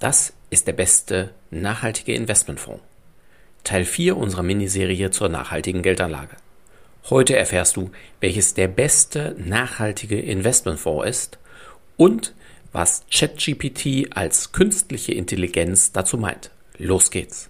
Das ist der beste nachhaltige Investmentfonds. Teil 4 unserer Miniserie zur nachhaltigen Geldanlage. Heute erfährst du, welches der beste nachhaltige Investmentfonds ist und was ChatGPT als künstliche Intelligenz dazu meint. Los geht's!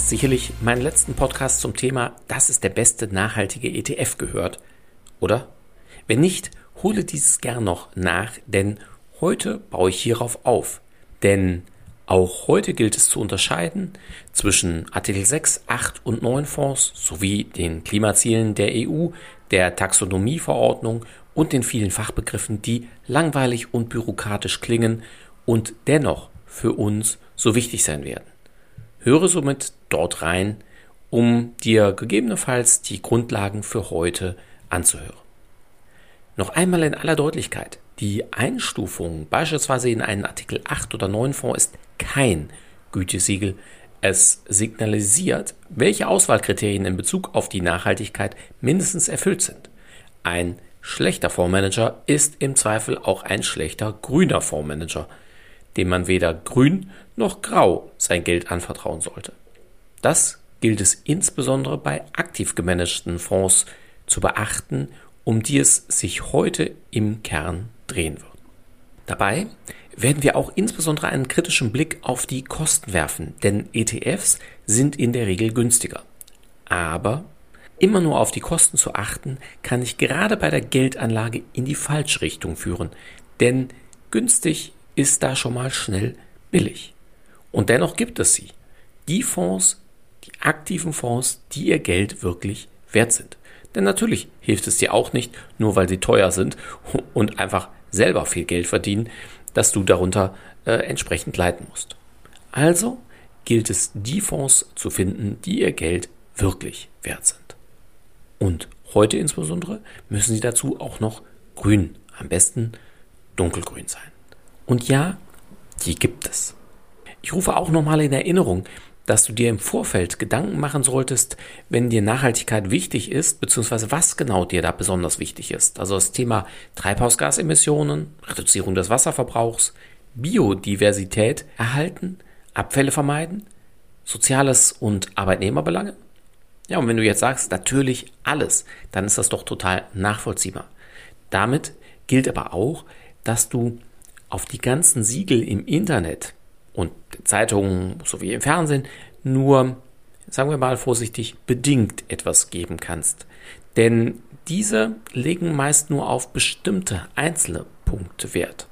Hast sicherlich meinen letzten Podcast zum Thema Das ist der beste nachhaltige ETF gehört, oder? Wenn nicht, hole dieses gern noch nach, denn heute baue ich hierauf auf. Denn auch heute gilt es zu unterscheiden zwischen Artikel 6, 8 und 9 Fonds sowie den Klimazielen der EU, der Taxonomieverordnung und den vielen Fachbegriffen, die langweilig und bürokratisch klingen und dennoch für uns so wichtig sein werden. Höre somit dort rein, um dir gegebenenfalls die Grundlagen für heute anzuhören. Noch einmal in aller Deutlichkeit, die Einstufung beispielsweise in einen Artikel 8 oder 9 Fonds ist kein Gütesiegel. Es signalisiert, welche Auswahlkriterien in Bezug auf die Nachhaltigkeit mindestens erfüllt sind. Ein schlechter Fondsmanager ist im Zweifel auch ein schlechter grüner Fondsmanager dem man weder grün noch grau sein Geld anvertrauen sollte. Das gilt es insbesondere bei aktiv gemanagten Fonds zu beachten, um die es sich heute im Kern drehen wird. Dabei werden wir auch insbesondere einen kritischen Blick auf die Kosten werfen, denn ETFs sind in der Regel günstiger. Aber immer nur auf die Kosten zu achten, kann ich gerade bei der Geldanlage in die falsche Richtung führen, denn günstig ist da schon mal schnell billig. Und dennoch gibt es sie. Die Fonds, die aktiven Fonds, die ihr Geld wirklich wert sind. Denn natürlich hilft es dir auch nicht, nur weil sie teuer sind und einfach selber viel Geld verdienen, dass du darunter äh, entsprechend leiten musst. Also gilt es, die Fonds zu finden, die ihr Geld wirklich wert sind. Und heute insbesondere müssen sie dazu auch noch grün, am besten dunkelgrün sein. Und ja, die gibt es. Ich rufe auch nochmal in Erinnerung, dass du dir im Vorfeld Gedanken machen solltest, wenn dir Nachhaltigkeit wichtig ist, beziehungsweise was genau dir da besonders wichtig ist. Also das Thema Treibhausgasemissionen, Reduzierung des Wasserverbrauchs, Biodiversität erhalten, Abfälle vermeiden, Soziales und Arbeitnehmerbelange. Ja, und wenn du jetzt sagst, natürlich alles, dann ist das doch total nachvollziehbar. Damit gilt aber auch, dass du auf die ganzen Siegel im Internet und Zeitungen sowie im Fernsehen nur, sagen wir mal vorsichtig, bedingt etwas geben kannst. Denn diese legen meist nur auf bestimmte einzelne Punkte Wert.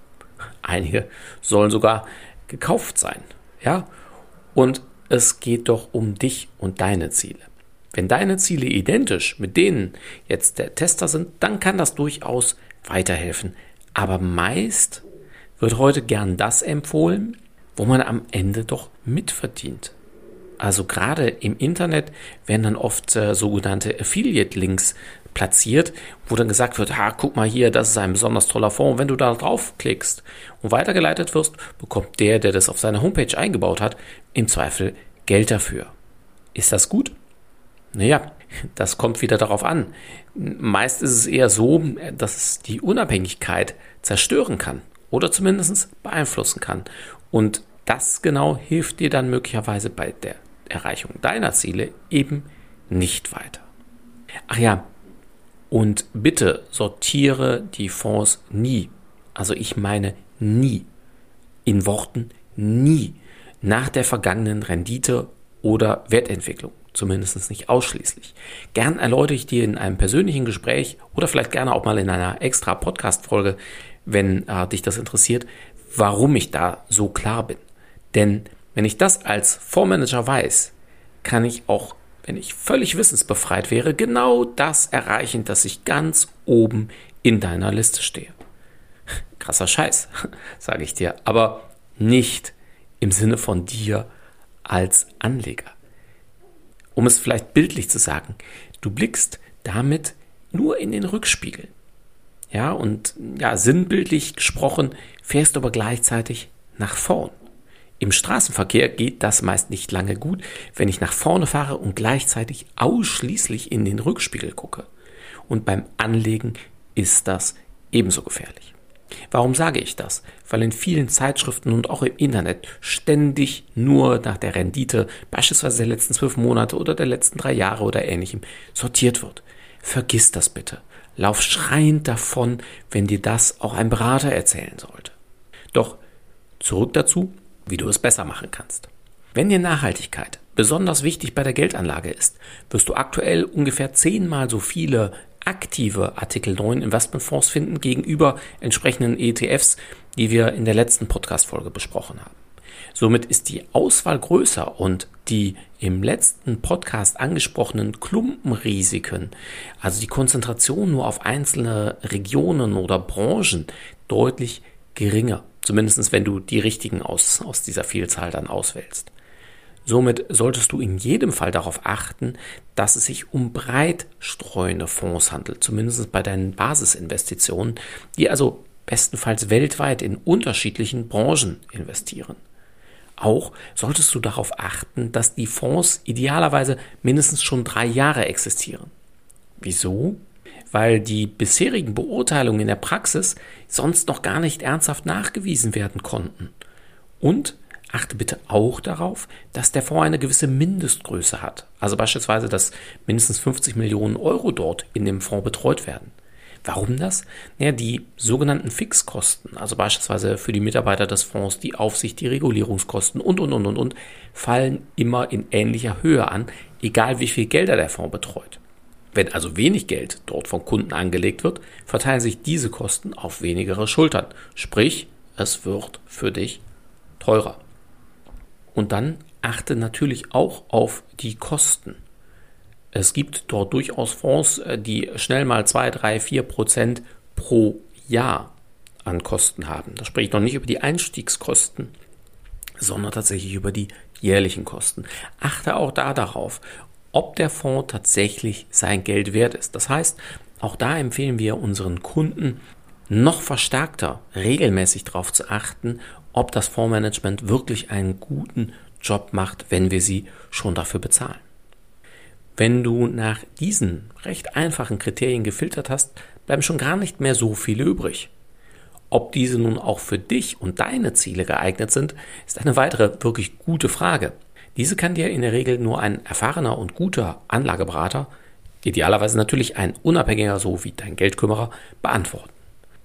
Einige sollen sogar gekauft sein. Ja? Und es geht doch um dich und deine Ziele. Wenn deine Ziele identisch mit denen jetzt der Tester sind, dann kann das durchaus weiterhelfen. Aber meist wird heute gern das empfohlen, wo man am Ende doch mitverdient. Also gerade im Internet werden dann oft äh, sogenannte Affiliate-Links platziert, wo dann gesagt wird, ha, guck mal hier, das ist ein besonders toller Fonds. Wenn du da draufklickst und weitergeleitet wirst, bekommt der, der das auf seiner Homepage eingebaut hat, im Zweifel Geld dafür. Ist das gut? Naja, das kommt wieder darauf an. Meist ist es eher so, dass es die Unabhängigkeit zerstören kann oder zumindest beeinflussen kann. Und das genau hilft dir dann möglicherweise bei der Erreichung deiner Ziele eben nicht weiter. Ach ja, und bitte sortiere die Fonds nie, also ich meine nie, in Worten nie, nach der vergangenen Rendite oder Wertentwicklung, zumindest nicht ausschließlich. Gern erläutere ich dir in einem persönlichen Gespräch oder vielleicht gerne auch mal in einer extra Podcast-Folge, wenn äh, dich das interessiert, warum ich da so klar bin. Denn wenn ich das als Fondsmanager weiß, kann ich auch wenn ich völlig wissensbefreit wäre, genau das erreichen, dass ich ganz oben in deiner Liste stehe. Krasser Scheiß, sage ich dir, aber nicht im Sinne von dir als Anleger. Um es vielleicht bildlich zu sagen, du blickst damit nur in den Rückspiegel. Ja, und ja, sinnbildlich gesprochen, fährst du aber gleichzeitig nach vorn. Im Straßenverkehr geht das meist nicht lange gut, wenn ich nach vorne fahre und gleichzeitig ausschließlich in den Rückspiegel gucke. Und beim Anlegen ist das ebenso gefährlich. Warum sage ich das? Weil in vielen Zeitschriften und auch im Internet ständig nur nach der Rendite, beispielsweise der letzten zwölf Monate oder der letzten drei Jahre oder ähnlichem, sortiert wird. Vergiss das bitte. Lauf schreiend davon, wenn dir das auch ein Berater erzählen sollte. Doch zurück dazu, wie du es besser machen kannst. Wenn dir Nachhaltigkeit besonders wichtig bei der Geldanlage ist, wirst du aktuell ungefähr zehnmal so viele aktive Artikel 9 Investmentfonds finden gegenüber entsprechenden ETFs, die wir in der letzten Podcast-Folge besprochen haben. Somit ist die Auswahl größer und die im letzten Podcast angesprochenen Klumpenrisiken, also die Konzentration nur auf einzelne Regionen oder Branchen, deutlich geringer. Zumindest wenn du die richtigen aus, aus dieser Vielzahl dann auswählst. Somit solltest du in jedem Fall darauf achten, dass es sich um breit streuende Fonds handelt, zumindest bei deinen Basisinvestitionen, die also bestenfalls weltweit in unterschiedlichen Branchen investieren. Auch solltest du darauf achten, dass die Fonds idealerweise mindestens schon drei Jahre existieren. Wieso? weil die bisherigen Beurteilungen in der Praxis sonst noch gar nicht ernsthaft nachgewiesen werden konnten. Und achte bitte auch darauf, dass der Fonds eine gewisse Mindestgröße hat. Also beispielsweise, dass mindestens 50 Millionen Euro dort in dem Fonds betreut werden. Warum das? Naja, die sogenannten Fixkosten, also beispielsweise für die Mitarbeiter des Fonds, die Aufsicht, die Regulierungskosten und, und, und, und, und, fallen immer in ähnlicher Höhe an, egal wie viel Gelder der Fonds betreut. Wenn also wenig Geld dort von Kunden angelegt wird, verteilen sich diese Kosten auf wenigere Schultern. Sprich, es wird für dich teurer. Und dann achte natürlich auch auf die Kosten. Es gibt dort durchaus Fonds, äh, die schnell mal 2, 3, 4 Prozent pro Jahr an Kosten haben. Da spreche ich noch nicht über die Einstiegskosten, sondern tatsächlich über die jährlichen Kosten. Achte auch da darauf ob der Fonds tatsächlich sein Geld wert ist. Das heißt, auch da empfehlen wir unseren Kunden noch verstärkter regelmäßig darauf zu achten, ob das Fondsmanagement wirklich einen guten Job macht, wenn wir sie schon dafür bezahlen. Wenn du nach diesen recht einfachen Kriterien gefiltert hast, bleiben schon gar nicht mehr so viele übrig. Ob diese nun auch für dich und deine Ziele geeignet sind, ist eine weitere wirklich gute Frage. Diese kann dir in der Regel nur ein erfahrener und guter Anlageberater, idealerweise natürlich ein unabhängiger so wie dein Geldkümmerer, beantworten.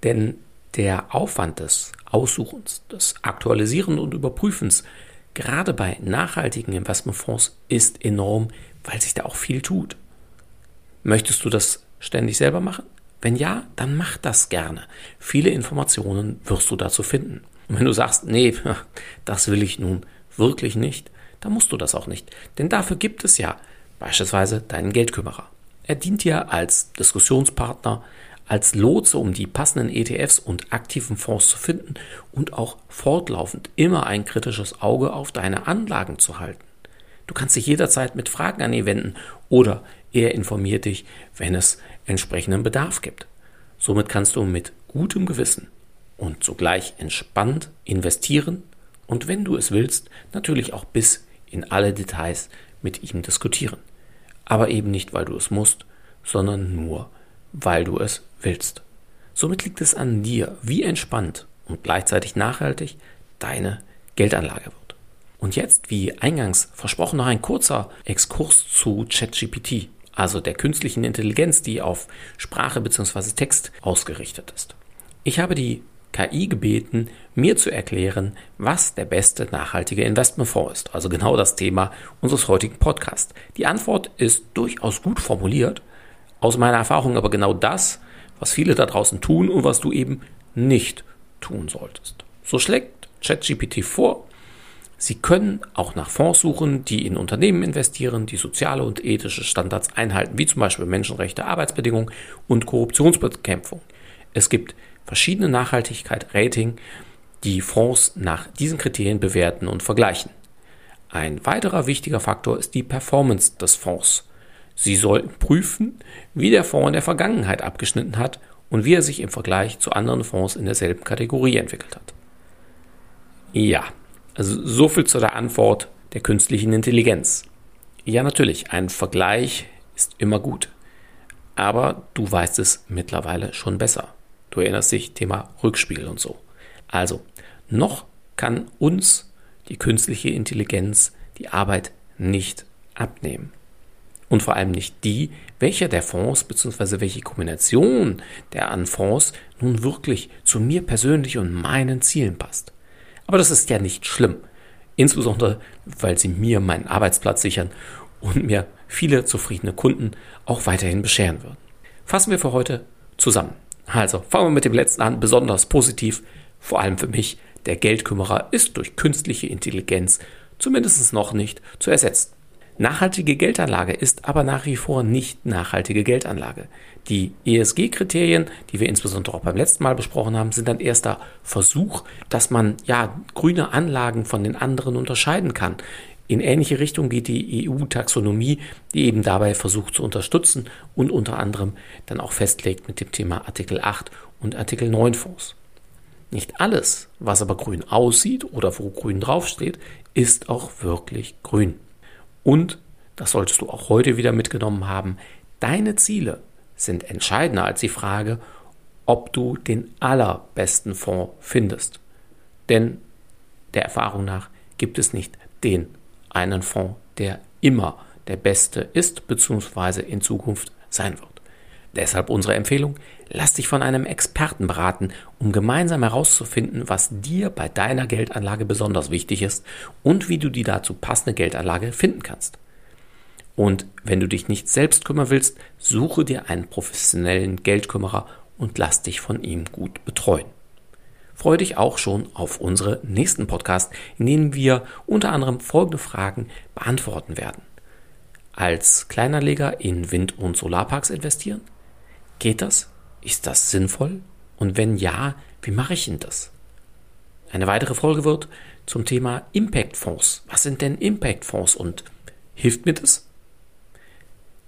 Denn der Aufwand des Aussuchens, des Aktualisierens und Überprüfens, gerade bei nachhaltigen Investmentfonds, ist enorm, weil sich da auch viel tut. Möchtest du das ständig selber machen? Wenn ja, dann mach das gerne. Viele Informationen wirst du dazu finden. Und wenn du sagst, nee, das will ich nun wirklich nicht, dann musst du das auch nicht. Denn dafür gibt es ja beispielsweise deinen Geldkümmerer. Er dient dir als Diskussionspartner, als Lotse, um die passenden ETFs und aktiven Fonds zu finden und auch fortlaufend immer ein kritisches Auge auf deine Anlagen zu halten. Du kannst dich jederzeit mit Fragen an ihn wenden oder er informiert dich, wenn es entsprechenden Bedarf gibt. Somit kannst du mit gutem Gewissen und zugleich entspannt investieren und wenn du es willst, natürlich auch bis in alle Details mit ihm diskutieren. Aber eben nicht, weil du es musst, sondern nur, weil du es willst. Somit liegt es an dir, wie entspannt und gleichzeitig nachhaltig deine Geldanlage wird. Und jetzt, wie eingangs versprochen, noch ein kurzer Exkurs zu ChatGPT, also der künstlichen Intelligenz, die auf Sprache bzw. Text ausgerichtet ist. Ich habe die KI gebeten, mir zu erklären, was der beste nachhaltige Investmentfonds ist. Also genau das Thema unseres heutigen Podcasts. Die Antwort ist durchaus gut formuliert, aus meiner Erfahrung aber genau das, was viele da draußen tun und was du eben nicht tun solltest. So schlägt ChatGPT vor, Sie können auch nach Fonds suchen, die in Unternehmen investieren, die soziale und ethische Standards einhalten, wie zum Beispiel Menschenrechte, Arbeitsbedingungen und Korruptionsbekämpfung. Es gibt verschiedene Nachhaltigkeit-Rating, die Fonds nach diesen Kriterien bewerten und vergleichen. Ein weiterer wichtiger Faktor ist die Performance des Fonds. Sie sollten prüfen, wie der Fonds in der Vergangenheit abgeschnitten hat und wie er sich im Vergleich zu anderen Fonds in derselben Kategorie entwickelt hat. Ja, also so viel zu der Antwort der künstlichen Intelligenz. Ja, natürlich, ein Vergleich ist immer gut. Aber du weißt es mittlerweile schon besser. Du erinnerst dich, Thema Rückspiegel und so. Also, noch kann uns die künstliche Intelligenz die Arbeit nicht abnehmen. Und vor allem nicht die, welcher der Fonds bzw. welche Kombination der an Fonds nun wirklich zu mir persönlich und meinen Zielen passt. Aber das ist ja nicht schlimm. Insbesondere, weil sie mir meinen Arbeitsplatz sichern und mir viele zufriedene Kunden auch weiterhin bescheren würden. Fassen wir für heute zusammen. Also, fangen wir mit dem letzten an, besonders positiv, vor allem für mich, der Geldkümmerer ist durch künstliche Intelligenz zumindest noch nicht zu ersetzen. Nachhaltige Geldanlage ist aber nach wie vor nicht nachhaltige Geldanlage. Die ESG-Kriterien, die wir insbesondere auch beim letzten Mal besprochen haben, sind ein erster Versuch, dass man ja grüne Anlagen von den anderen unterscheiden kann. In ähnliche Richtung geht die EU-Taxonomie, die eben dabei versucht zu unterstützen und unter anderem dann auch festlegt mit dem Thema Artikel 8 und Artikel 9 Fonds. Nicht alles, was aber grün aussieht oder wo grün draufsteht, ist auch wirklich grün. Und, das solltest du auch heute wieder mitgenommen haben, deine Ziele sind entscheidender als die Frage, ob du den allerbesten Fonds findest. Denn der Erfahrung nach gibt es nicht den einen Fonds, der immer der beste ist bzw. in Zukunft sein wird. Deshalb unsere Empfehlung, lass dich von einem Experten beraten, um gemeinsam herauszufinden, was dir bei deiner Geldanlage besonders wichtig ist und wie du die dazu passende Geldanlage finden kannst. Und wenn du dich nicht selbst kümmern willst, suche dir einen professionellen Geldkümmerer und lass dich von ihm gut betreuen. Freue dich auch schon auf unsere nächsten Podcast, in denen wir unter anderem folgende Fragen beantworten werden. Als Kleinanleger in Wind- und Solarparks investieren? Geht das? Ist das sinnvoll? Und wenn ja, wie mache ich denn das? Eine weitere Folge wird zum Thema Impact-Fonds. Was sind denn Impact-Fonds und hilft mir das?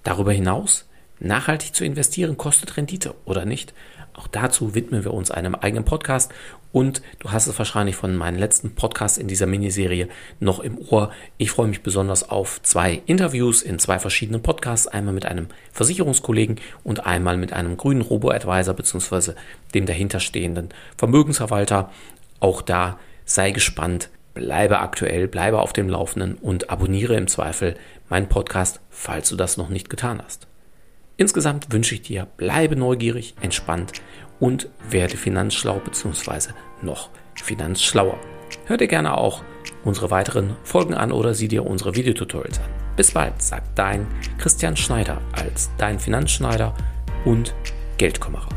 Darüber hinaus, nachhaltig zu investieren kostet Rendite oder nicht? Auch dazu widmen wir uns einem eigenen Podcast und du hast es wahrscheinlich von meinen letzten Podcasts in dieser Miniserie noch im Ohr. Ich freue mich besonders auf zwei Interviews in zwei verschiedenen Podcasts. Einmal mit einem Versicherungskollegen und einmal mit einem grünen Robo-Advisor bzw. dem dahinterstehenden Vermögensverwalter. Auch da sei gespannt, bleibe aktuell, bleibe auf dem Laufenden und abonniere im Zweifel meinen Podcast, falls du das noch nicht getan hast. Insgesamt wünsche ich dir, bleibe neugierig, entspannt und werde finanzschlau bzw. noch finanzschlauer. Hör dir gerne auch unsere weiteren Folgen an oder sieh dir unsere Videotutorials an. Bis bald, sagt dein Christian Schneider als dein Finanzschneider und Geldkümmerer.